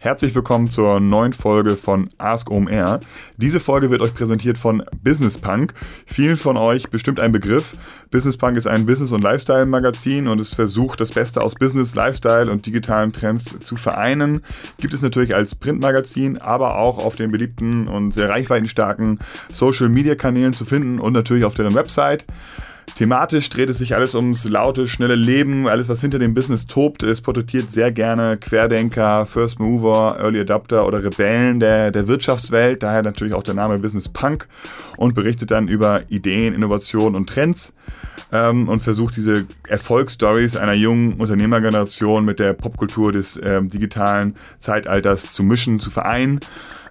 Herzlich willkommen zur neuen Folge von Ask OMR. Diese Folge wird euch präsentiert von Business Punk. Vielen von euch bestimmt ein Begriff. Business Punk ist ein Business- und Lifestyle-Magazin und es versucht, das Beste aus Business, Lifestyle und digitalen Trends zu vereinen. Gibt es natürlich als Printmagazin, aber auch auf den beliebten und sehr reichweitenstarken Social-Media-Kanälen zu finden und natürlich auf deren Website. Thematisch dreht es sich alles ums laute, schnelle Leben, alles was hinter dem Business tobt. Es porträtiert sehr gerne Querdenker, First Mover, Early Adapter oder Rebellen der, der Wirtschaftswelt, daher natürlich auch der Name Business Punk und berichtet dann über Ideen, Innovationen und Trends ähm, und versucht diese Erfolgsstories einer jungen Unternehmergeneration mit der Popkultur des ähm, digitalen Zeitalters zu mischen, zu vereinen.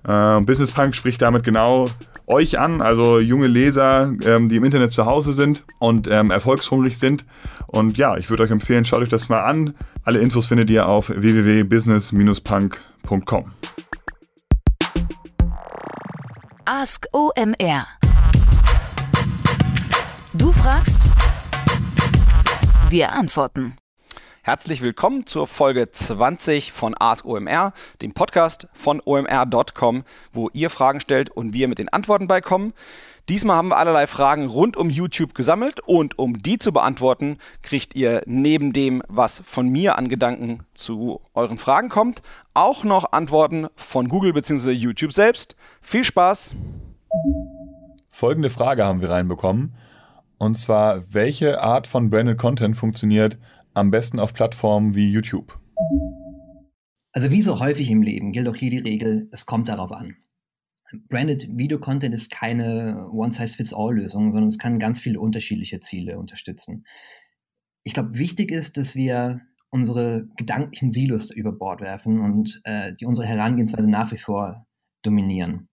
Äh, Business Punk spricht damit genau euch an, also junge Leser, ähm, die im Internet zu Hause sind und ähm, erfolgshungrig sind. Und ja, ich würde euch empfehlen, schaut euch das mal an. Alle Infos findet ihr auf www.business-punk.com. Ask OMR. Du fragst, wir antworten. Herzlich willkommen zur Folge 20 von Ask OMR, dem Podcast von omr.com, wo ihr Fragen stellt und wir mit den Antworten beikommen. Diesmal haben wir allerlei Fragen rund um YouTube gesammelt und um die zu beantworten, kriegt ihr neben dem, was von mir an Gedanken zu euren Fragen kommt, auch noch Antworten von Google bzw. YouTube selbst. Viel Spaß! Folgende Frage haben wir reinbekommen. Und zwar, welche Art von Branded Content funktioniert am besten auf Plattformen wie YouTube? Also wie so häufig im Leben gilt auch hier die Regel, es kommt darauf an. Branded Video Content ist keine One-Size-Fits-All-Lösung, sondern es kann ganz viele unterschiedliche Ziele unterstützen. Ich glaube, wichtig ist, dass wir unsere gedanklichen Silos über Bord werfen und äh, die unsere Herangehensweise nach wie vor dominieren.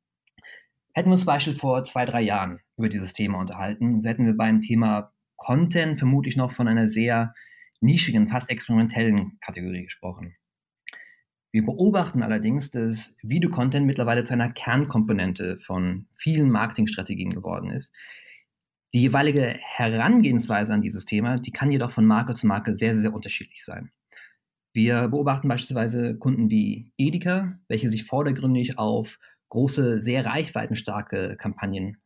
Hätten wir uns zum Beispiel vor zwei, drei Jahren über dieses Thema unterhalten, so hätten wir beim Thema Content vermutlich noch von einer sehr nischigen, fast experimentellen Kategorie gesprochen. Wir beobachten allerdings, dass Videocontent mittlerweile zu einer Kernkomponente von vielen Marketingstrategien geworden ist. Die jeweilige Herangehensweise an dieses Thema, die kann jedoch von Marke zu Marke sehr, sehr unterschiedlich sein. Wir beobachten beispielsweise Kunden wie Edeka, welche sich vordergründig auf große, sehr reichweitenstarke Kampagnen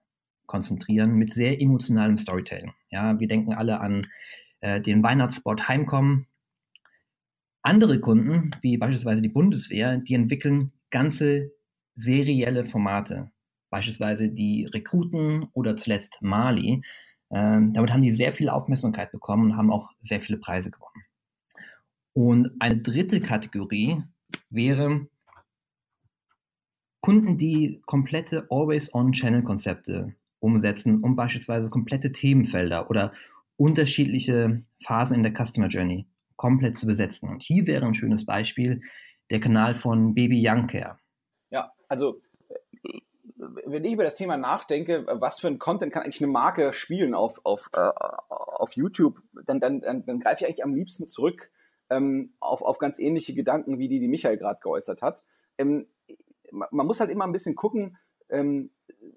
konzentrieren mit sehr emotionalem Storytelling. Ja, wir denken alle an äh, den Weihnachtsspot Heimkommen. Andere Kunden, wie beispielsweise die Bundeswehr, die entwickeln ganze serielle Formate, beispielsweise die Rekruten oder zuletzt Mali. Ähm, damit haben die sehr viel Aufmerksamkeit bekommen und haben auch sehr viele Preise gewonnen. Und eine dritte Kategorie wäre Kunden, die komplette Always-on-Channel-Konzepte umsetzen, um beispielsweise komplette Themenfelder oder unterschiedliche Phasen in der Customer Journey komplett zu besetzen. Und hier wäre ein schönes Beispiel der Kanal von Baby Young Care. Ja, also äh, wenn ich über das Thema nachdenke, was für ein Content kann eigentlich eine Marke spielen auf, auf, äh, auf YouTube, dann, dann, dann, dann greife ich eigentlich am liebsten zurück ähm, auf, auf ganz ähnliche Gedanken, wie die, die Michael gerade geäußert hat. Ähm, man muss halt immer ein bisschen gucken, ähm,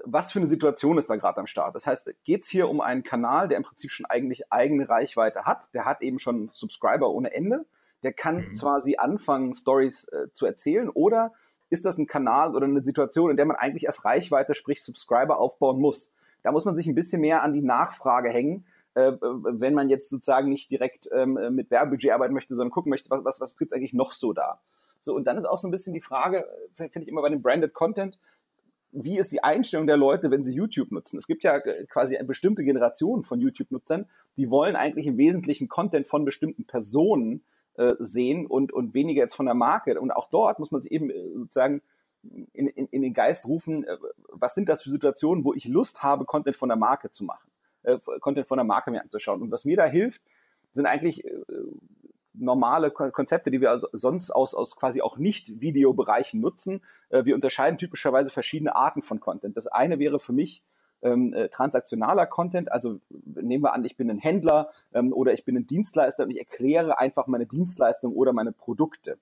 was für eine Situation ist da gerade am Start. Das heißt, geht es hier um einen Kanal, der im Prinzip schon eigentlich eigene Reichweite hat, der hat eben schon Subscriber ohne Ende, der kann mhm. zwar sie anfangen, Stories äh, zu erzählen, oder ist das ein Kanal oder eine Situation, in der man eigentlich erst Reichweite, sprich Subscriber aufbauen muss. Da muss man sich ein bisschen mehr an die Nachfrage hängen, äh, wenn man jetzt sozusagen nicht direkt ähm, mit Werbebudget arbeiten möchte, sondern gucken möchte, was, was, was gibt es eigentlich noch so da. So, und dann ist auch so ein bisschen die Frage, äh, finde ich immer bei dem Branded Content, wie ist die Einstellung der Leute, wenn sie YouTube nutzen? Es gibt ja äh, quasi eine bestimmte Generation von YouTube-Nutzern, die wollen eigentlich im Wesentlichen Content von bestimmten Personen äh, sehen und, und weniger jetzt von der Marke. Und auch dort muss man sich eben äh, sozusagen in, in, in den Geist rufen, äh, was sind das für Situationen, wo ich Lust habe, Content von der Marke zu machen, äh, Content von der Marke mir anzuschauen. Und was mir da hilft, sind eigentlich äh, normale Konzepte, die wir also sonst aus, aus quasi auch nicht Videobereichen nutzen. Äh, wir unterscheiden typischerweise verschiedene Arten von Content. Das eine wäre für mich ähm, äh, transaktionaler Content. Also nehmen wir an, ich bin ein Händler ähm, oder ich bin ein Dienstleister und ich erkläre einfach meine Dienstleistung oder meine Produkte.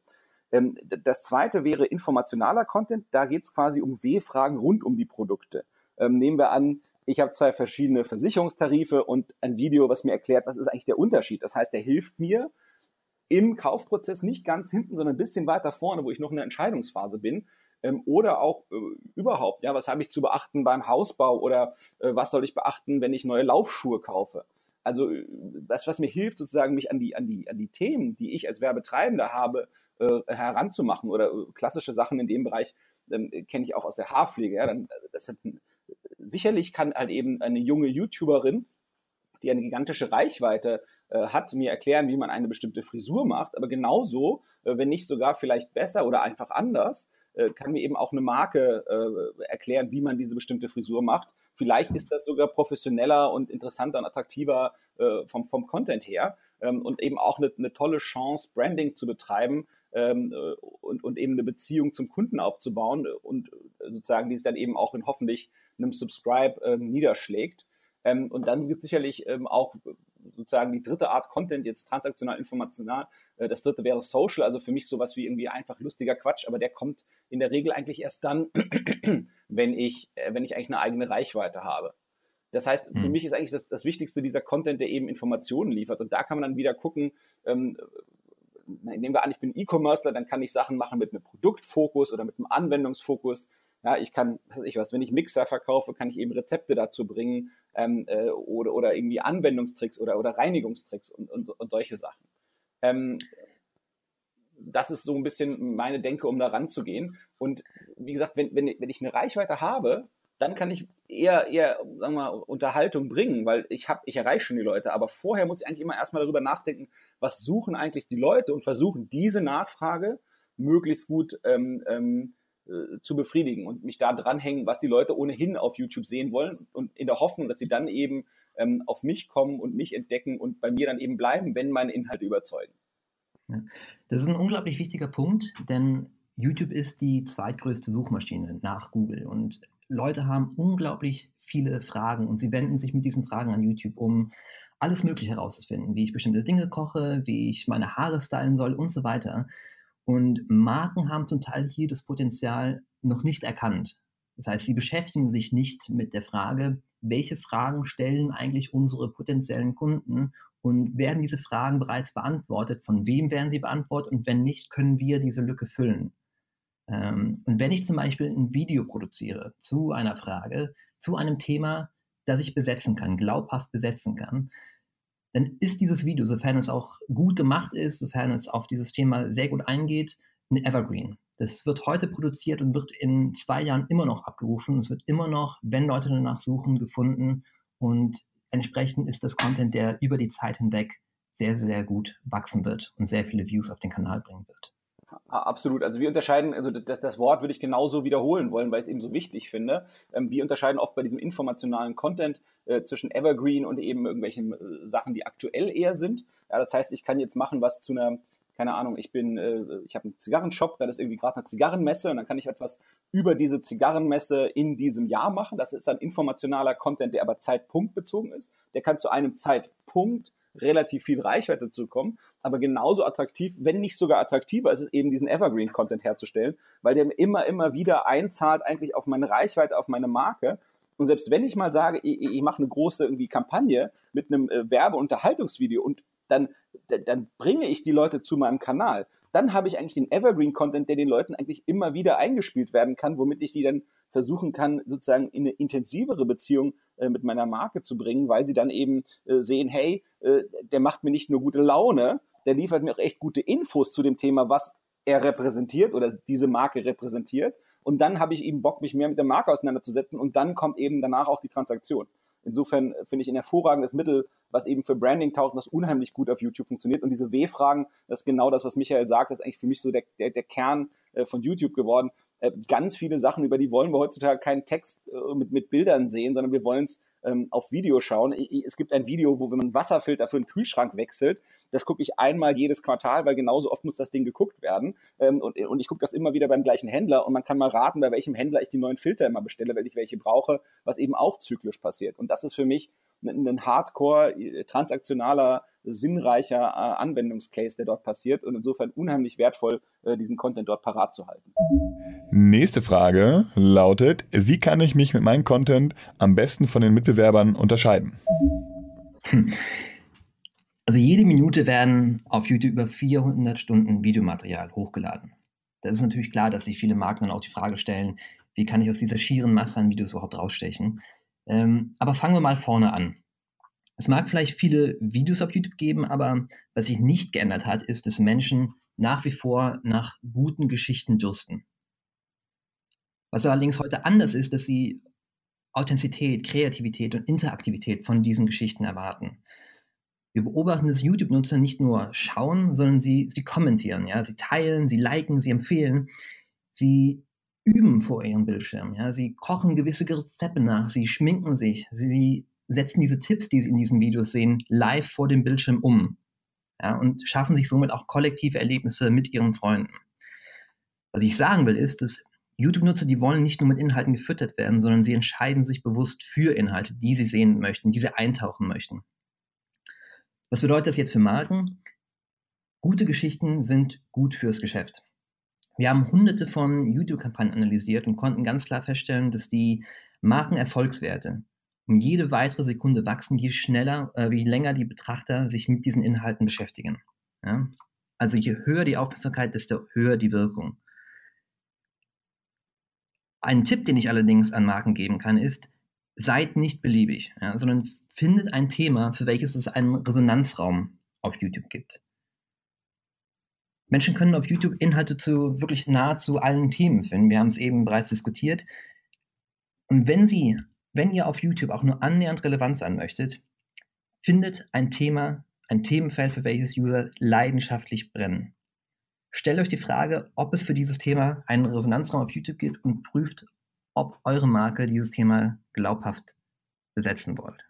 Ähm, das zweite wäre informationaler Content. Da geht es quasi um W-Fragen rund um die Produkte. Ähm, nehmen wir an, ich habe zwei verschiedene Versicherungstarife und ein Video, was mir erklärt, was ist eigentlich der Unterschied. Das heißt, der hilft mir, im Kaufprozess nicht ganz hinten, sondern ein bisschen weiter vorne, wo ich noch in der Entscheidungsphase bin. Ähm, oder auch äh, überhaupt, ja, was habe ich zu beachten beim Hausbau oder äh, was soll ich beachten, wenn ich neue Laufschuhe kaufe? Also das, was mir hilft, sozusagen mich an die, an die, an die Themen, die ich als Werbetreibender habe, äh, heranzumachen oder äh, klassische Sachen in dem Bereich ähm, kenne ich auch aus der Haarpflege. Ja, dann, das hat, sicherlich kann halt eben eine junge YouTuberin, die eine gigantische Reichweite äh, hat, mir erklären, wie man eine bestimmte Frisur macht. Aber genauso, äh, wenn nicht sogar vielleicht besser oder einfach anders, äh, kann mir eben auch eine Marke äh, erklären, wie man diese bestimmte Frisur macht. Vielleicht ist das sogar professioneller und interessanter und attraktiver äh, vom, vom Content her ähm, und eben auch eine, eine tolle Chance, Branding zu betreiben, ähm, äh, und, und eben eine Beziehung zum Kunden aufzubauen und sozusagen die es dann eben auch in hoffentlich einem Subscribe ähm, niederschlägt. Ähm, und dann gibt es sicherlich ähm, auch sozusagen die dritte Art Content, jetzt transaktional, informational. Äh, das dritte wäre Social, also für mich sowas wie irgendwie einfach lustiger Quatsch, aber der kommt in der Regel eigentlich erst dann, wenn ich, äh, wenn ich eigentlich eine eigene Reichweite habe. Das heißt, für mhm. mich ist eigentlich das, das Wichtigste dieser Content, der eben Informationen liefert. Und da kann man dann wieder gucken, ähm, nehmen wir an, ich bin E-Commercer, dann kann ich Sachen machen mit einem Produktfokus oder mit einem Anwendungsfokus. Ja, ich kann, was ich was, wenn ich Mixer verkaufe, kann ich eben Rezepte dazu bringen ähm, äh, oder, oder irgendwie Anwendungstricks oder, oder Reinigungstricks und, und, und solche Sachen. Ähm, das ist so ein bisschen meine Denke, um da ranzugehen. Und wie gesagt, wenn, wenn, wenn ich eine Reichweite habe, dann kann ich eher, eher sagen wir mal, Unterhaltung bringen, weil ich habe, ich erreiche schon die Leute. Aber vorher muss ich eigentlich immer erstmal darüber nachdenken, was suchen eigentlich die Leute und versuchen diese Nachfrage möglichst gut ähm, ähm, äh, zu befriedigen und mich da dranhängen, was die Leute ohnehin auf YouTube sehen wollen und in der Hoffnung, dass sie dann eben ähm, auf mich kommen und mich entdecken und bei mir dann eben bleiben, wenn meine Inhalte überzeugen. Das ist ein unglaublich wichtiger Punkt, denn YouTube ist die zweitgrößte Suchmaschine nach Google und Leute haben unglaublich viele Fragen und sie wenden sich mit diesen Fragen an YouTube, um alles Mögliche herauszufinden, wie ich bestimmte Dinge koche, wie ich meine Haare stylen soll und so weiter. Und Marken haben zum Teil hier das Potenzial noch nicht erkannt. Das heißt, sie beschäftigen sich nicht mit der Frage, welche Fragen stellen eigentlich unsere potenziellen Kunden und werden diese Fragen bereits beantwortet, von wem werden sie beantwortet und wenn nicht, können wir diese Lücke füllen. Ähm, und wenn ich zum Beispiel ein Video produziere zu einer Frage, zu einem Thema, das ich besetzen kann, glaubhaft besetzen kann, dann ist dieses Video, sofern es auch gut gemacht ist, sofern es auf dieses Thema sehr gut eingeht, ein Evergreen. Das wird heute produziert und wird in zwei Jahren immer noch abgerufen. Es wird immer noch, wenn Leute danach suchen, gefunden. Und entsprechend ist das Content, der über die Zeit hinweg sehr, sehr gut wachsen wird und sehr viele Views auf den Kanal bringen wird. Absolut. Also wir unterscheiden, also das, das Wort würde ich genauso wiederholen wollen, weil ich es eben so wichtig finde. Ähm, wir unterscheiden oft bei diesem informationalen Content äh, zwischen Evergreen und eben irgendwelchen äh, Sachen, die aktuell eher sind. Ja, das heißt, ich kann jetzt machen, was zu einer, keine Ahnung, ich bin, äh, ich habe einen Zigarrenshop, da ist irgendwie gerade eine Zigarrenmesse und dann kann ich etwas über diese Zigarrenmesse in diesem Jahr machen. Das ist ein informationaler Content, der aber zeitpunktbezogen ist. Der kann zu einem Zeitpunkt relativ viel Reichweite zu bekommen, aber genauso attraktiv, wenn nicht sogar attraktiver ist es eben diesen Evergreen-Content herzustellen, weil der immer, immer wieder einzahlt eigentlich auf meine Reichweite, auf meine Marke. Und selbst wenn ich mal sage, ich, ich mache eine große irgendwie Kampagne mit einem äh, Werbeunterhaltungsvideo und dann, dann bringe ich die Leute zu meinem Kanal, dann habe ich eigentlich den Evergreen-Content, der den Leuten eigentlich immer wieder eingespielt werden kann, womit ich die dann versuchen kann, sozusagen in eine intensivere Beziehung äh, mit meiner Marke zu bringen, weil sie dann eben äh, sehen, hey, äh, der macht mir nicht nur gute Laune, der liefert mir auch echt gute Infos zu dem Thema, was er repräsentiert oder diese Marke repräsentiert. Und dann habe ich eben Bock, mich mehr mit der Marke auseinanderzusetzen und dann kommt eben danach auch die Transaktion. Insofern finde ich ein hervorragendes Mittel, was eben für Branding taucht, was unheimlich gut auf YouTube funktioniert. Und diese W-Fragen, das ist genau das, was Michael sagt, das ist eigentlich für mich so der, der, der Kern von YouTube geworden. Äh, ganz viele Sachen, über die wollen wir heutzutage keinen Text äh, mit, mit Bildern sehen, sondern wir wollen es ähm, auf Video schauen. Es gibt ein Video, wo wenn man Wasserfilter für einen Kühlschrank wechselt, das gucke ich einmal jedes Quartal, weil genauso oft muss das Ding geguckt werden. Ähm, und, und ich gucke das immer wieder beim gleichen Händler und man kann mal raten, bei welchem Händler ich die neuen Filter immer bestelle, weil ich welche brauche, was eben auch zyklisch passiert. Und das ist für mich ein, ein hardcore, äh, transaktionaler, sinnreicher äh, Anwendungscase, der dort passiert und insofern unheimlich wertvoll, äh, diesen Content dort parat zu halten. Nächste Frage lautet, wie kann ich mich mit meinem Content am besten von den Mitbewerbern unterscheiden? Hm. Also jede Minute werden auf YouTube über 400 Stunden Videomaterial hochgeladen. Da ist natürlich klar, dass sich viele Marken dann auch die Frage stellen, wie kann ich aus dieser schieren Masse an Videos überhaupt rausstechen? Ähm, aber fangen wir mal vorne an. Es mag vielleicht viele Videos auf YouTube geben, aber was sich nicht geändert hat, ist, dass Menschen nach wie vor nach guten Geschichten dürsten. Was allerdings heute anders ist, dass sie Authentizität, Kreativität und Interaktivität von diesen Geschichten erwarten. Wir beobachten, dass YouTube-Nutzer nicht nur schauen, sondern sie, sie kommentieren, ja, sie teilen, sie liken, sie empfehlen, sie üben vor ihrem Bildschirm, ja, sie kochen gewisse Rezepte nach, sie schminken sich, sie setzen diese Tipps, die sie in diesen Videos sehen, live vor dem Bildschirm um, ja, und schaffen sich somit auch kollektive Erlebnisse mit ihren Freunden. Was ich sagen will, ist, dass YouTube-Nutzer, die wollen nicht nur mit Inhalten gefüttert werden, sondern sie entscheiden sich bewusst für Inhalte, die sie sehen möchten, die sie eintauchen möchten. Was bedeutet das jetzt für Marken? Gute Geschichten sind gut fürs Geschäft. Wir haben hunderte von YouTube-Kampagnen analysiert und konnten ganz klar feststellen, dass die Markenerfolgswerte um jede weitere Sekunde wachsen, je schneller, äh, je länger die Betrachter sich mit diesen Inhalten beschäftigen. Ja? Also je höher die Aufmerksamkeit, desto höher die Wirkung. Ein Tipp, den ich allerdings an Marken geben kann, ist, seid nicht beliebig, ja, sondern findet ein Thema, für welches es einen Resonanzraum auf YouTube gibt. Menschen können auf YouTube Inhalte zu wirklich nahezu allen Themen finden. Wir haben es eben bereits diskutiert. Und wenn Sie, wenn ihr auf YouTube auch nur annähernd relevant sein möchtet, findet ein Thema, ein Themenfeld, für welches User leidenschaftlich brennen. Stellt euch die Frage, ob es für dieses Thema einen Resonanzraum auf YouTube gibt und prüft, ob eure Marke dieses Thema glaubhaft besetzen wollt.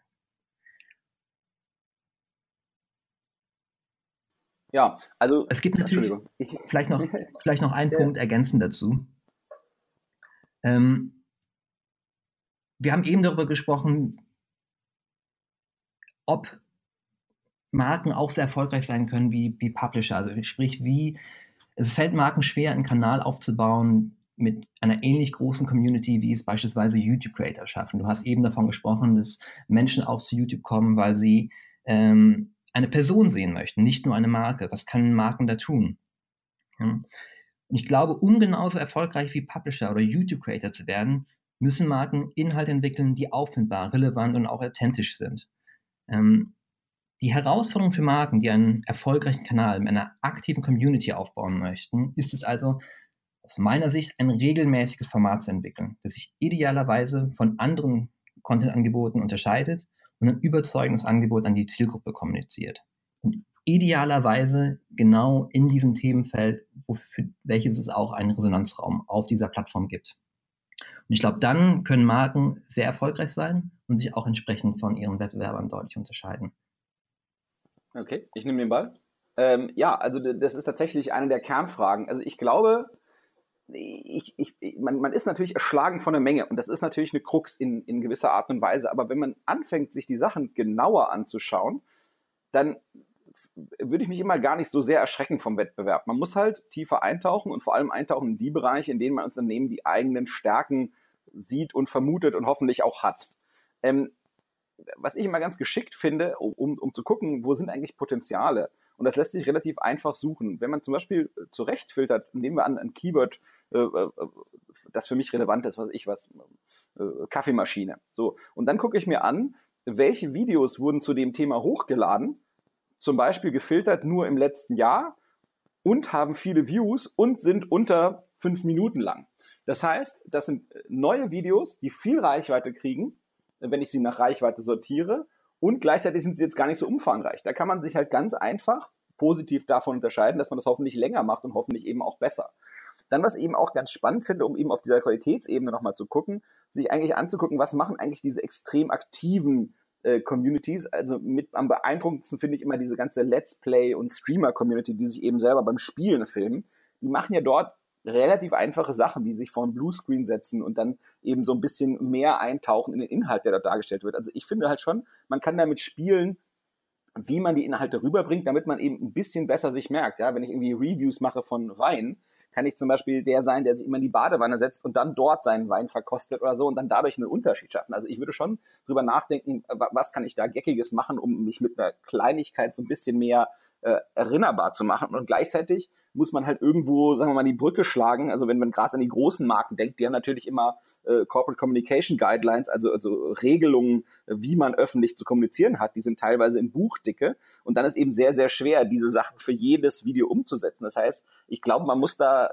Ja, also. Es gibt natürlich vielleicht noch, vielleicht noch einen. Punkt ergänzend dazu. Ähm, wir haben eben darüber gesprochen, ob Marken auch so erfolgreich sein können wie, wie Publisher. Also sprich, wie es fällt Marken schwer, einen Kanal aufzubauen mit einer ähnlich großen Community, wie es beispielsweise YouTube-Creator schaffen. Du hast eben davon gesprochen, dass Menschen auch zu YouTube kommen, weil sie ähm, eine Person sehen möchten, nicht nur eine Marke. Was können Marken da tun? Ja. Und ich glaube, um genauso erfolgreich wie Publisher oder YouTube-Creator zu werden, müssen Marken Inhalte entwickeln, die auffindbar, relevant und auch authentisch sind. Ähm, die Herausforderung für Marken, die einen erfolgreichen Kanal mit einer aktiven Community aufbauen möchten, ist es also, aus meiner Sicht ein regelmäßiges Format zu entwickeln, das sich idealerweise von anderen Content-Angeboten unterscheidet und ein überzeugendes Angebot an die Zielgruppe kommuniziert. Und idealerweise genau in diesem Themenfeld, für welches es auch einen Resonanzraum auf dieser Plattform gibt. Und ich glaube, dann können Marken sehr erfolgreich sein und sich auch entsprechend von ihren Wettbewerbern deutlich unterscheiden. Okay, ich nehme den Ball. Ähm, ja, also das ist tatsächlich eine der Kernfragen. Also ich glaube, ich, ich, man, man ist natürlich erschlagen von der Menge und das ist natürlich eine Krux in, in gewisser Art und Weise. Aber wenn man anfängt, sich die Sachen genauer anzuschauen, dann würde ich mich immer gar nicht so sehr erschrecken vom Wettbewerb. Man muss halt tiefer eintauchen und vor allem eintauchen in die Bereiche, in denen man Unternehmen die eigenen Stärken sieht und vermutet und hoffentlich auch hat. Ähm, was ich immer ganz geschickt finde, um, um zu gucken, wo sind eigentlich Potenziale. Und das lässt sich relativ einfach suchen. Wenn man zum Beispiel äh, zurechtfiltert, nehmen wir an, ein Keyword, äh, äh, das für mich relevant ist, was ich was, Kaffeemaschine. So. Und dann gucke ich mir an, welche Videos wurden zu dem Thema hochgeladen, zum Beispiel gefiltert nur im letzten Jahr und haben viele Views und sind unter fünf Minuten lang. Das heißt, das sind neue Videos, die viel Reichweite kriegen wenn ich sie nach Reichweite sortiere. Und gleichzeitig sind sie jetzt gar nicht so umfangreich. Da kann man sich halt ganz einfach positiv davon unterscheiden, dass man das hoffentlich länger macht und hoffentlich eben auch besser. Dann, was ich eben auch ganz spannend finde, um eben auf dieser Qualitätsebene nochmal zu gucken, sich eigentlich anzugucken, was machen eigentlich diese extrem aktiven äh, Communities. Also mit am beeindruckendsten finde ich immer diese ganze Let's Play und Streamer-Community, die sich eben selber beim Spielen filmen. Die machen ja dort relativ einfache Sachen, wie sich vor ein Bluescreen setzen und dann eben so ein bisschen mehr eintauchen in den Inhalt, der dort dargestellt wird. Also ich finde halt schon, man kann damit spielen, wie man die Inhalte rüberbringt, damit man eben ein bisschen besser sich merkt. Ja, wenn ich irgendwie Reviews mache von Wein, kann ich zum Beispiel der sein, der sich immer in die Badewanne setzt und dann dort seinen Wein verkostet oder so und dann dadurch einen Unterschied schaffen. Also ich würde schon drüber nachdenken, was kann ich da Geckiges machen, um mich mit einer Kleinigkeit so ein bisschen mehr äh, erinnerbar zu machen. Und gleichzeitig muss man halt irgendwo, sagen wir mal, die Brücke schlagen. Also wenn man gerade an die großen Marken denkt, die haben natürlich immer äh, Corporate Communication Guidelines, also, also Regelungen, wie man öffentlich zu kommunizieren hat. Die sind teilweise in Buchdicke. Und dann ist eben sehr, sehr schwer, diese Sachen für jedes Video umzusetzen. Das heißt, ich glaube, man muss da äh,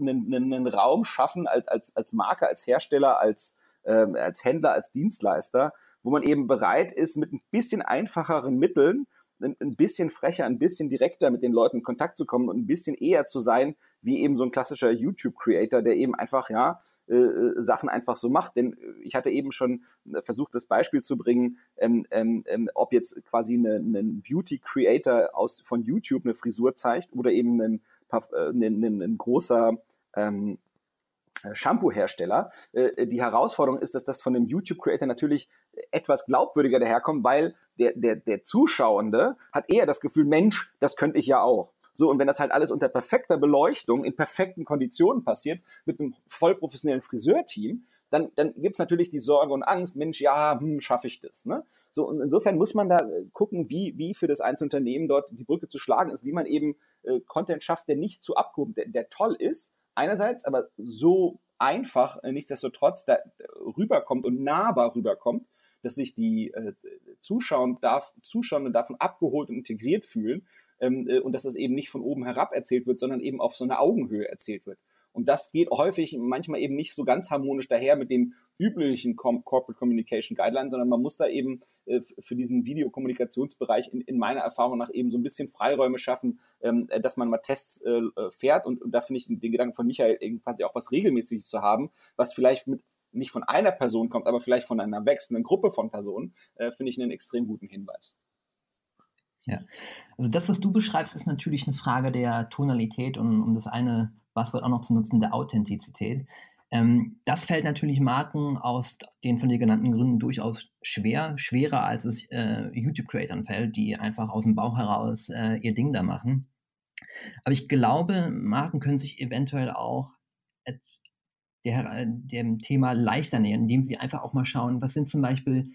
einen, einen Raum schaffen als, als, als Marke, als Hersteller, als, äh, als Händler, als Dienstleister, wo man eben bereit ist, mit ein bisschen einfacheren Mitteln ein bisschen frecher, ein bisschen direkter mit den Leuten in Kontakt zu kommen und ein bisschen eher zu sein, wie eben so ein klassischer YouTube-Creator, der eben einfach, ja, äh, äh Sachen einfach so macht. Denn äh, ich hatte eben schon äh, versucht, das Beispiel zu bringen, ähm, ähm, ähm, ob jetzt quasi ein Beauty-Creator aus von YouTube eine Frisur zeigt oder eben ein, ein, ein, ein großer ähm, äh, Shampoo-Hersteller. Äh, die Herausforderung ist, dass das von dem YouTube-Creator natürlich etwas glaubwürdiger daherkommt, weil der, der, der Zuschauende hat eher das Gefühl, Mensch, das könnte ich ja auch. So, und wenn das halt alles unter perfekter Beleuchtung, in perfekten Konditionen passiert, mit einem voll professionellen Friseurteam, dann, dann gibt's natürlich die Sorge und Angst, Mensch, ja, hm, schaffe ich das. Ne? So, und insofern muss man da äh, gucken, wie, wie für das einzelne Unternehmen dort die Brücke zu schlagen ist, wie man eben äh, Content schafft, der nicht zu abgehoben, der, der toll ist, einerseits, aber so einfach äh, nichtsdestotrotz da rüberkommt und nahbar rüberkommt, dass sich die äh, Zuschauer darf, Zuschauer davon abgeholt und integriert fühlen ähm, äh, und dass es eben nicht von oben herab erzählt wird, sondern eben auf so einer Augenhöhe erzählt wird. Und das geht häufig manchmal eben nicht so ganz harmonisch daher mit den üblichen Corporate Communication Guidelines, sondern man muss da eben äh, für diesen Videokommunikationsbereich in, in meiner Erfahrung nach eben so ein bisschen Freiräume schaffen, ähm, dass man mal Tests äh, fährt. Und, und da finde ich den Gedanken von Michael quasi auch was Regelmäßiges zu haben, was vielleicht mit nicht von einer Person kommt, aber vielleicht von einer wechselnden Gruppe von Personen, äh, finde ich einen extrem guten Hinweis. Ja, also das, was du beschreibst, ist natürlich eine Frage der Tonalität und um das eine Buzzword auch noch zu nutzen, der Authentizität. Ähm, das fällt natürlich Marken aus den von dir genannten Gründen durchaus schwer, schwerer als es äh, YouTube-Creatern fällt, die einfach aus dem Bauch heraus äh, ihr Ding da machen. Aber ich glaube, Marken können sich eventuell auch der, dem Thema leichter nähern, indem sie einfach auch mal schauen, was sind zum Beispiel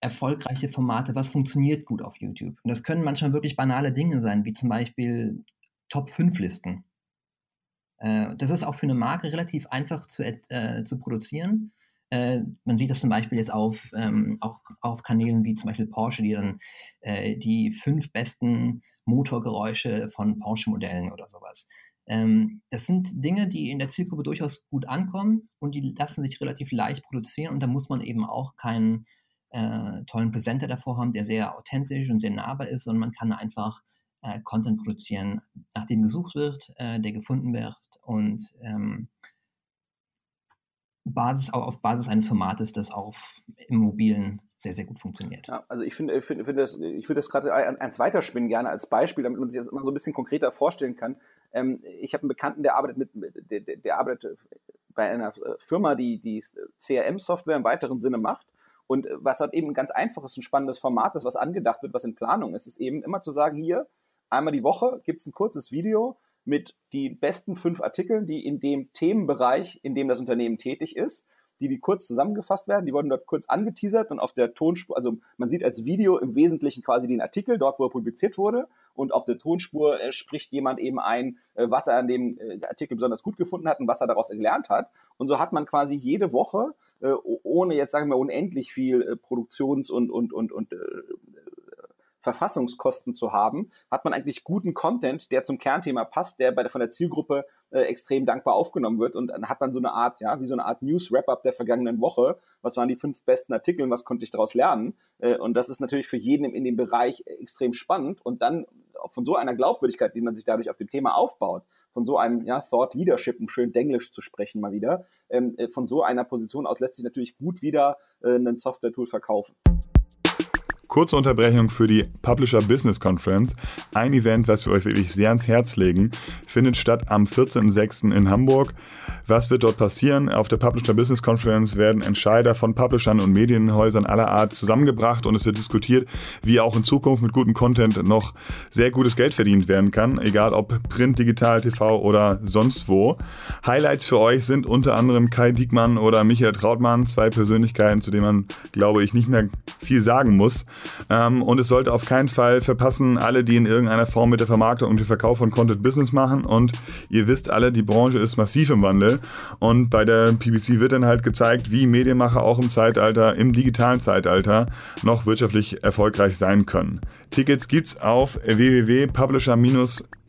erfolgreiche Formate, was funktioniert gut auf YouTube. Und das können manchmal wirklich banale Dinge sein, wie zum Beispiel Top-5-Listen. Äh, das ist auch für eine Marke relativ einfach zu, äh, zu produzieren. Äh, man sieht das zum Beispiel jetzt auf, ähm, auch, auf Kanälen wie zum Beispiel Porsche, die dann äh, die fünf besten Motorgeräusche von Porsche-Modellen oder sowas. Ähm, das sind Dinge, die in der Zielgruppe durchaus gut ankommen und die lassen sich relativ leicht produzieren und da muss man eben auch keinen äh, tollen Präsenter davor haben, der sehr authentisch und sehr nahbar ist, sondern man kann einfach äh, Content produzieren, nach dem gesucht wird, der gefunden wird und ähm, Basis, auf Basis eines Formates, das auf im mobilen sehr, sehr gut funktioniert. Ja, also ich finde, ich finde, finde das, ich würde das gerade eins weiterspinnen gerne als Beispiel, damit man sich das immer so ein bisschen konkreter vorstellen kann. Ähm, ich habe einen Bekannten, der arbeitet mit, der, der arbeitet bei einer Firma, die die CRM-Software im weiteren Sinne macht. Und was hat eben ein ganz einfaches und spannendes Format ist, was angedacht wird, was in Planung ist, ist eben immer zu sagen, hier, einmal die Woche gibt es ein kurzes Video mit die besten fünf Artikeln, die in dem Themenbereich, in dem das Unternehmen tätig ist, die, die kurz zusammengefasst werden. Die wurden dort kurz angeteasert und auf der Tonspur, also man sieht als Video im Wesentlichen quasi den Artikel, dort, wo er publiziert wurde. Und auf der Tonspur äh, spricht jemand eben ein, äh, was er an dem äh, Artikel besonders gut gefunden hat und was er daraus gelernt hat. Und so hat man quasi jede Woche, äh, ohne jetzt sagen wir unendlich viel äh, Produktions- und, und, und, und äh, Verfassungskosten zu haben, hat man eigentlich guten Content, der zum Kernthema passt, der bei der, von der Zielgruppe äh, extrem dankbar aufgenommen wird und dann hat man so eine Art, ja, wie so eine Art News-Wrap-Up der vergangenen Woche. Was waren die fünf besten Artikel und was konnte ich daraus lernen? Äh, und das ist natürlich für jeden in dem Bereich extrem spannend und dann von so einer Glaubwürdigkeit, die man sich dadurch auf dem Thema aufbaut, von so einem ja, Thought Leadership, um schön Denglisch zu sprechen mal wieder, ähm, äh, von so einer Position aus lässt sich natürlich gut wieder äh, ein Software-Tool verkaufen. Kurze Unterbrechung für die Publisher Business Conference. Ein Event, was wir euch wirklich sehr ans Herz legen, findet statt am 14.06. in Hamburg. Was wird dort passieren? Auf der Publisher Business Conference werden Entscheider von Publishern und Medienhäusern aller Art zusammengebracht und es wird diskutiert, wie auch in Zukunft mit gutem Content noch sehr gutes Geld verdient werden kann, egal ob Print, Digital, TV oder sonst wo. Highlights für euch sind unter anderem Kai Diekmann oder Michael Trautmann, zwei Persönlichkeiten, zu denen man, glaube ich, nicht mehr viel sagen muss. Ähm, und es sollte auf keinen Fall verpassen, alle, die in irgendeiner Form mit der Vermarktung und dem Verkauf von Content Business machen. Und ihr wisst alle, die Branche ist massiv im Wandel. Und bei der PBC wird dann halt gezeigt, wie Medienmacher auch im Zeitalter, im digitalen Zeitalter, noch wirtschaftlich erfolgreich sein können. Tickets gibt's auf www.publisher-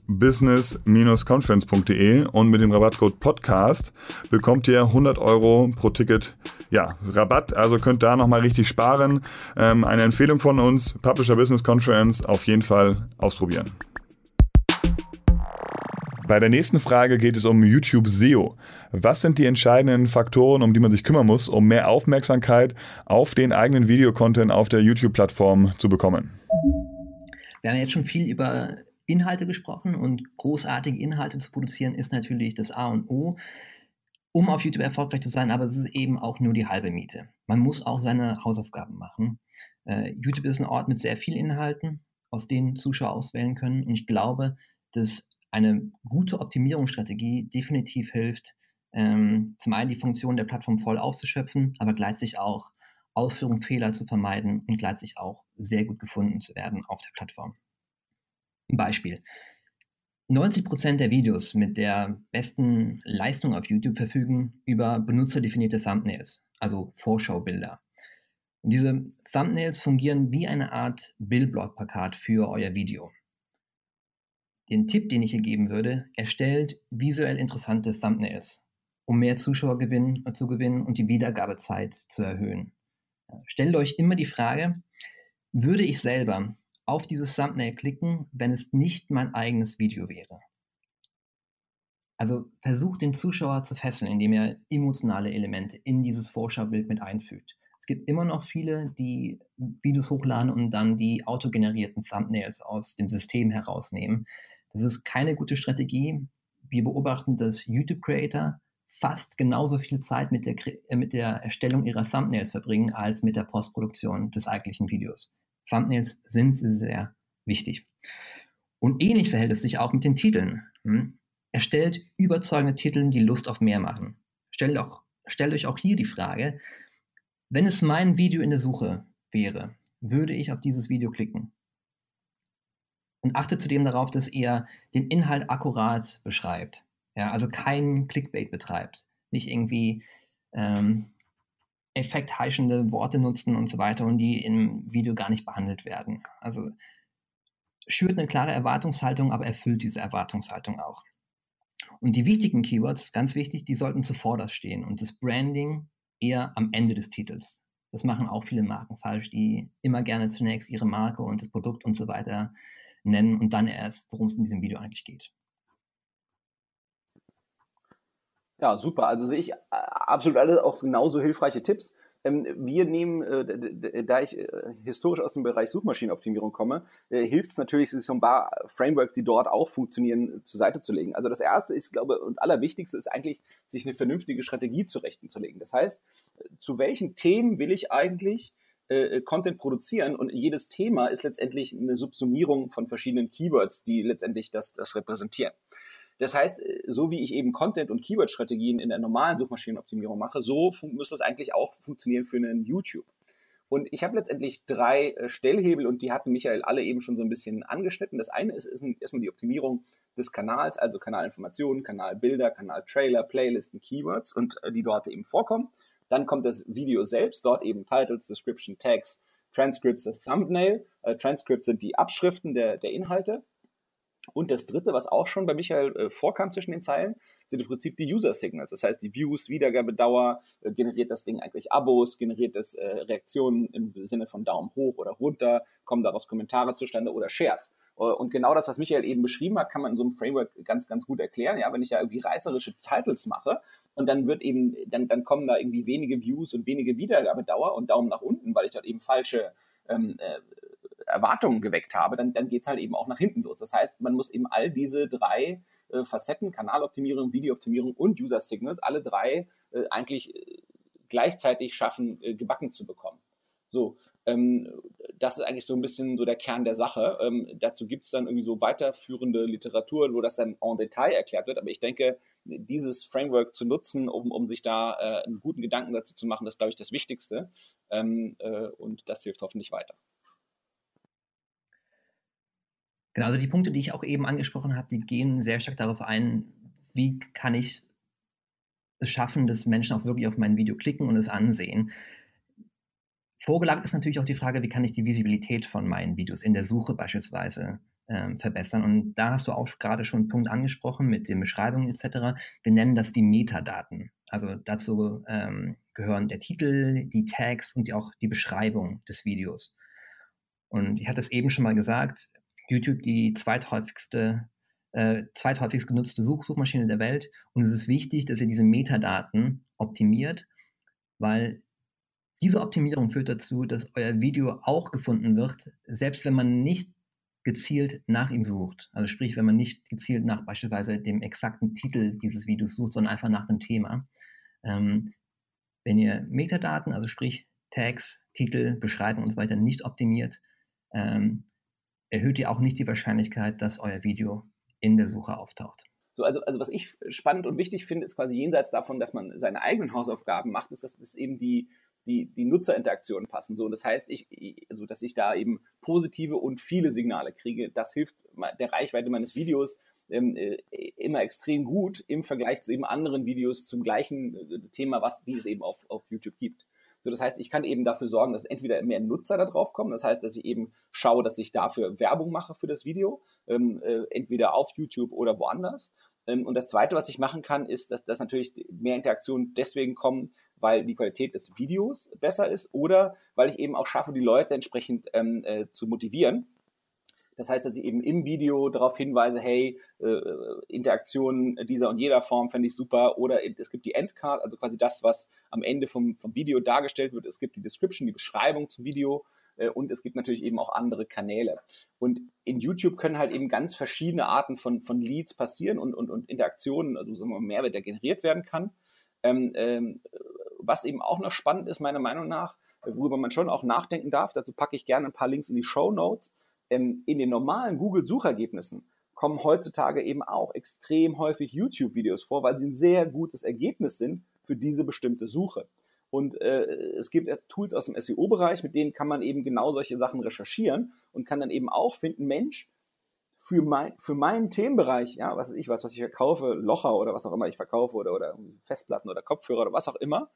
business-conference.de und mit dem Rabattcode Podcast bekommt ihr 100 Euro pro Ticket ja, Rabatt. Also könnt da nochmal richtig sparen. Ähm, eine Empfehlung von uns, Publisher Business Conference, auf jeden Fall ausprobieren. Bei der nächsten Frage geht es um YouTube SEO. Was sind die entscheidenden Faktoren, um die man sich kümmern muss, um mehr Aufmerksamkeit auf den eigenen Videocontent auf der YouTube-Plattform zu bekommen? Wir haben jetzt schon viel über Inhalte gesprochen und großartige Inhalte zu produzieren ist natürlich das A und O, um auf YouTube erfolgreich zu sein, aber es ist eben auch nur die halbe Miete. Man muss auch seine Hausaufgaben machen. Uh, YouTube ist ein Ort mit sehr vielen Inhalten, aus denen Zuschauer auswählen können und ich glaube, dass eine gute Optimierungsstrategie definitiv hilft, ähm, zum einen die Funktion der Plattform voll auszuschöpfen, aber gleichzeitig auch Ausführungsfehler zu vermeiden und gleichzeitig auch sehr gut gefunden zu werden auf der Plattform. Ein Beispiel. 90% der Videos mit der besten Leistung auf YouTube verfügen über benutzerdefinierte Thumbnails, also Vorschaubilder. Und diese Thumbnails fungieren wie eine Art Bildblock-Plakat für euer Video. Den Tipp, den ich hier geben würde, erstellt visuell interessante Thumbnails, um mehr Zuschauer gewinnen, äh, zu gewinnen und die Wiedergabezeit zu erhöhen. Stellt euch immer die Frage, würde ich selber auf dieses Thumbnail klicken, wenn es nicht mein eigenes Video wäre. Also versucht den Zuschauer zu fesseln, indem er emotionale Elemente in dieses Vorschaubild mit einfügt. Es gibt immer noch viele, die Videos hochladen und dann die autogenerierten Thumbnails aus dem System herausnehmen. Das ist keine gute Strategie. Wir beobachten, dass YouTube-Creator fast genauso viel Zeit mit der, äh, mit der Erstellung ihrer Thumbnails verbringen als mit der Postproduktion des eigentlichen Videos. Thumbnails sind sehr wichtig. Und ähnlich verhält es sich auch mit den Titeln. Hm? Erstellt überzeugende Titel, die Lust auf mehr machen. Stellt, auch, stellt euch auch hier die Frage, wenn es mein Video in der Suche wäre, würde ich auf dieses Video klicken? Und achtet zudem darauf, dass ihr den Inhalt akkurat beschreibt. Ja, also kein Clickbait betreibt. Nicht irgendwie ähm, effektheischende Worte nutzen und so weiter und die im Video gar nicht behandelt werden. Also schürt eine klare Erwartungshaltung, aber erfüllt diese Erwartungshaltung auch. Und die wichtigen Keywords, ganz wichtig, die sollten zuvorderst stehen und das Branding eher am Ende des Titels. Das machen auch viele Marken falsch, die immer gerne zunächst ihre Marke und das Produkt und so weiter nennen und dann erst, worum es in diesem Video eigentlich geht. Ja, super. Also sehe ich äh, absolut alle auch genauso hilfreiche Tipps. Ähm, wir nehmen, äh, da ich äh, historisch aus dem Bereich Suchmaschinenoptimierung komme, hilft es natürlich, sich so ein paar Frameworks, die dort auch funktionieren, zur Seite zu legen. Also das erste ist, glaube und allerwichtigste ist eigentlich, sich eine vernünftige Strategie zurechtzulegen. Das heißt, zu welchen Themen will ich eigentlich Content produzieren und jedes Thema ist letztendlich eine Subsumierung von verschiedenen Keywords, die letztendlich das, das repräsentieren. Das heißt, äh, so wie ich eben Content- und Keyword-Strategien in der normalen Suchmaschinenoptimierung mache, so müsste das eigentlich auch funktionieren für einen YouTube. Und ich habe letztendlich drei äh, Stellhebel und die hatten Michael alle eben schon so ein bisschen angeschnitten. Das eine ist, ist erstmal die Optimierung des Kanals, also Kanalinformationen, Kanalbilder, Kanaltrailer, Playlisten, Keywords und äh, die dort eben vorkommen. Dann kommt das Video selbst, dort eben Titles, Description, Tags, Transcripts, das Thumbnail. Transcripts sind die Abschriften der, der Inhalte. Und das dritte, was auch schon bei Michael äh, vorkam zwischen den Zeilen, sind im Prinzip die User Signals. Das heißt, die Views, Wiedergabedauer, äh, generiert das Ding eigentlich Abos, generiert es äh, Reaktionen im Sinne von Daumen hoch oder runter, kommen daraus Kommentare zustande oder Shares. Äh, und genau das, was Michael eben beschrieben hat, kann man in so einem Framework ganz, ganz gut erklären. Ja, wenn ich ja irgendwie reißerische Titles mache und dann wird eben, dann, dann kommen da irgendwie wenige Views und wenige Wiedergabedauer und Daumen nach unten, weil ich dort eben falsche ähm, äh, Erwartungen geweckt habe, dann, dann geht es halt eben auch nach hinten los. Das heißt, man muss eben all diese drei äh, Facetten, Kanaloptimierung, Videooptimierung und User Signals, alle drei äh, eigentlich äh, gleichzeitig schaffen, äh, gebacken zu bekommen. So, ähm, das ist eigentlich so ein bisschen so der Kern der Sache. Ähm, dazu gibt es dann irgendwie so weiterführende Literatur, wo das dann en Detail erklärt wird. Aber ich denke, dieses Framework zu nutzen, um, um sich da äh, einen guten Gedanken dazu zu machen, das glaube ich das Wichtigste. Ähm, äh, und das hilft hoffentlich weiter. Genau, also die Punkte, die ich auch eben angesprochen habe, die gehen sehr stark darauf ein, wie kann ich es schaffen, dass Menschen auch wirklich auf mein Video klicken und es ansehen. Vorgelagert ist natürlich auch die Frage, wie kann ich die Visibilität von meinen Videos in der Suche beispielsweise ähm, verbessern. Und da hast du auch gerade schon einen Punkt angesprochen mit den Beschreibungen etc. Wir nennen das die Metadaten. Also dazu ähm, gehören der Titel, die Tags und die, auch die Beschreibung des Videos. Und ich hatte es eben schon mal gesagt, YouTube die zweithäufigste, äh, zweithäufigst genutzte Such Suchmaschine der Welt. Und es ist wichtig, dass ihr diese Metadaten optimiert, weil diese Optimierung führt dazu, dass euer Video auch gefunden wird, selbst wenn man nicht gezielt nach ihm sucht. Also sprich, wenn man nicht gezielt nach beispielsweise dem exakten Titel dieses Videos sucht, sondern einfach nach dem Thema. Ähm, wenn ihr Metadaten, also sprich Tags, Titel, Beschreibung und so weiter nicht optimiert, ähm, erhöht ihr auch nicht die Wahrscheinlichkeit, dass euer Video in der Suche auftaucht. So, also, also was ich spannend und wichtig finde, ist quasi jenseits davon, dass man seine eigenen Hausaufgaben macht, ist, dass das eben die die, die Nutzerinteraktionen passen. So, und das heißt, ich, also, dass ich da eben positive und viele Signale kriege, das hilft der Reichweite meines Videos ähm, äh, immer extrem gut im Vergleich zu eben anderen Videos zum gleichen äh, Thema, was die es eben auf, auf YouTube gibt. So, das heißt, ich kann eben dafür sorgen, dass entweder mehr Nutzer da drauf kommen. Das heißt, dass ich eben schaue, dass ich dafür Werbung mache für das Video, ähm, äh, entweder auf YouTube oder woanders. Ähm, und das Zweite, was ich machen kann, ist, dass, dass natürlich mehr Interaktionen deswegen kommen, weil die Qualität des Videos besser ist oder weil ich eben auch schaffe, die Leute entsprechend ähm, äh, zu motivieren. Das heißt, dass ich eben im Video darauf hinweise, hey, äh, Interaktionen dieser und jeder Form fände ich super. Oder es gibt die Endcard, also quasi das, was am Ende vom, vom Video dargestellt wird. Es gibt die Description, die Beschreibung zum Video. Äh, und es gibt natürlich eben auch andere Kanäle. Und in YouTube können halt eben ganz verschiedene Arten von, von Leads passieren und, und, und Interaktionen, also sagen wir mal, Mehrwert, der generiert werden kann. Ähm, ähm, was eben auch noch spannend ist, meiner Meinung nach, worüber man schon auch nachdenken darf, dazu packe ich gerne ein paar Links in die Show Notes. In den normalen Google-Suchergebnissen kommen heutzutage eben auch extrem häufig YouTube-Videos vor, weil sie ein sehr gutes Ergebnis sind für diese bestimmte Suche. Und äh, es gibt Tools aus dem SEO-Bereich, mit denen kann man eben genau solche Sachen recherchieren und kann dann eben auch finden, Mensch, für, mein, für meinen Themenbereich, ja, was ich was, was ich verkaufe, Locher oder was auch immer ich verkaufe oder, oder Festplatten oder Kopfhörer oder was auch immer,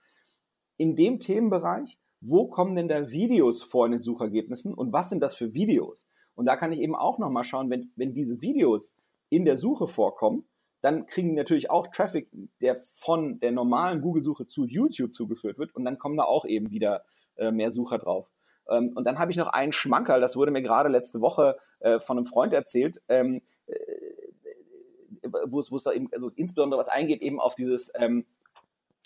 in dem Themenbereich, wo kommen denn da Videos vor in den Suchergebnissen und was sind das für Videos? Und da kann ich eben auch nochmal schauen, wenn, wenn diese Videos in der Suche vorkommen, dann kriegen natürlich auch Traffic, der von der normalen Google-Suche zu YouTube zugeführt wird und dann kommen da auch eben wieder äh, mehr Sucher drauf. Ähm, und dann habe ich noch einen Schmankerl, das wurde mir gerade letzte Woche äh, von einem Freund erzählt, ähm, äh, wo es da eben, also insbesondere was eingeht, eben auf dieses ähm,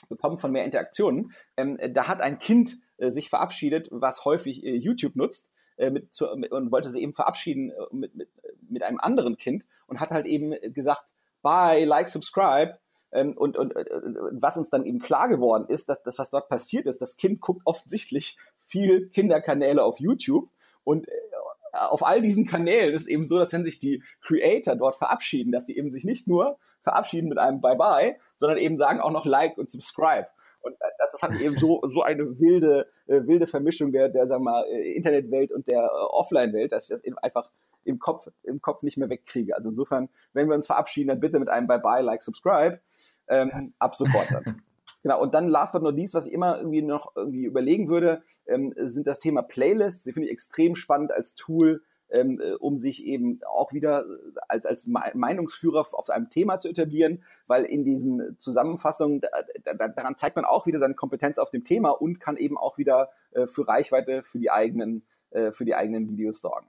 Bekommen von mehr Interaktionen. Ähm, da hat ein Kind äh, sich verabschiedet, was häufig äh, YouTube nutzt. Äh, mit, zu, mit, und wollte sie eben verabschieden äh, mit, mit, mit einem anderen Kind und hat halt eben gesagt, bye, like, subscribe. Ähm, und, und, und was uns dann eben klar geworden ist, dass das, was dort passiert ist, das Kind guckt offensichtlich viel Kinderkanäle auf YouTube und äh, auf all diesen Kanälen ist eben so, dass wenn sich die Creator dort verabschieden, dass die eben sich nicht nur verabschieden mit einem Bye-bye, sondern eben sagen auch noch Like und Subscribe. Und das ist halt eben so, so eine wilde, äh, wilde Vermischung der, der sagen wir mal, äh, Internetwelt und der äh, Offline-Welt, dass ich das eben einfach im Kopf, im Kopf nicht mehr wegkriege. Also insofern, wenn wir uns verabschieden, dann bitte mit einem Bye-bye, Like, Subscribe. Ähm, ab sofort dann. Genau, und dann last but not least, was ich immer irgendwie noch irgendwie überlegen würde, ähm, sind das Thema Playlists. Die finde ich extrem spannend als Tool, ähm, äh, um sich eben auch wieder äh, als, als Meinungsführer auf einem Thema zu etablieren, weil in diesen Zusammenfassungen, da, da, daran zeigt man auch wieder seine Kompetenz auf dem Thema und kann eben auch wieder äh, für Reichweite für die eigenen, äh, für die eigenen Videos sorgen.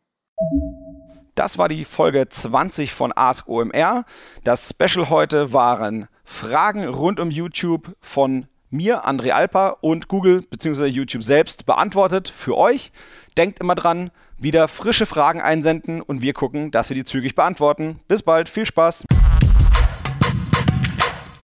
Das war die Folge 20 von Ask OMR. Das Special heute waren Fragen rund um YouTube von mir, André Alper und Google bzw. YouTube selbst beantwortet für euch. Denkt immer dran, wieder frische Fragen einsenden und wir gucken, dass wir die zügig beantworten. Bis bald, viel Spaß!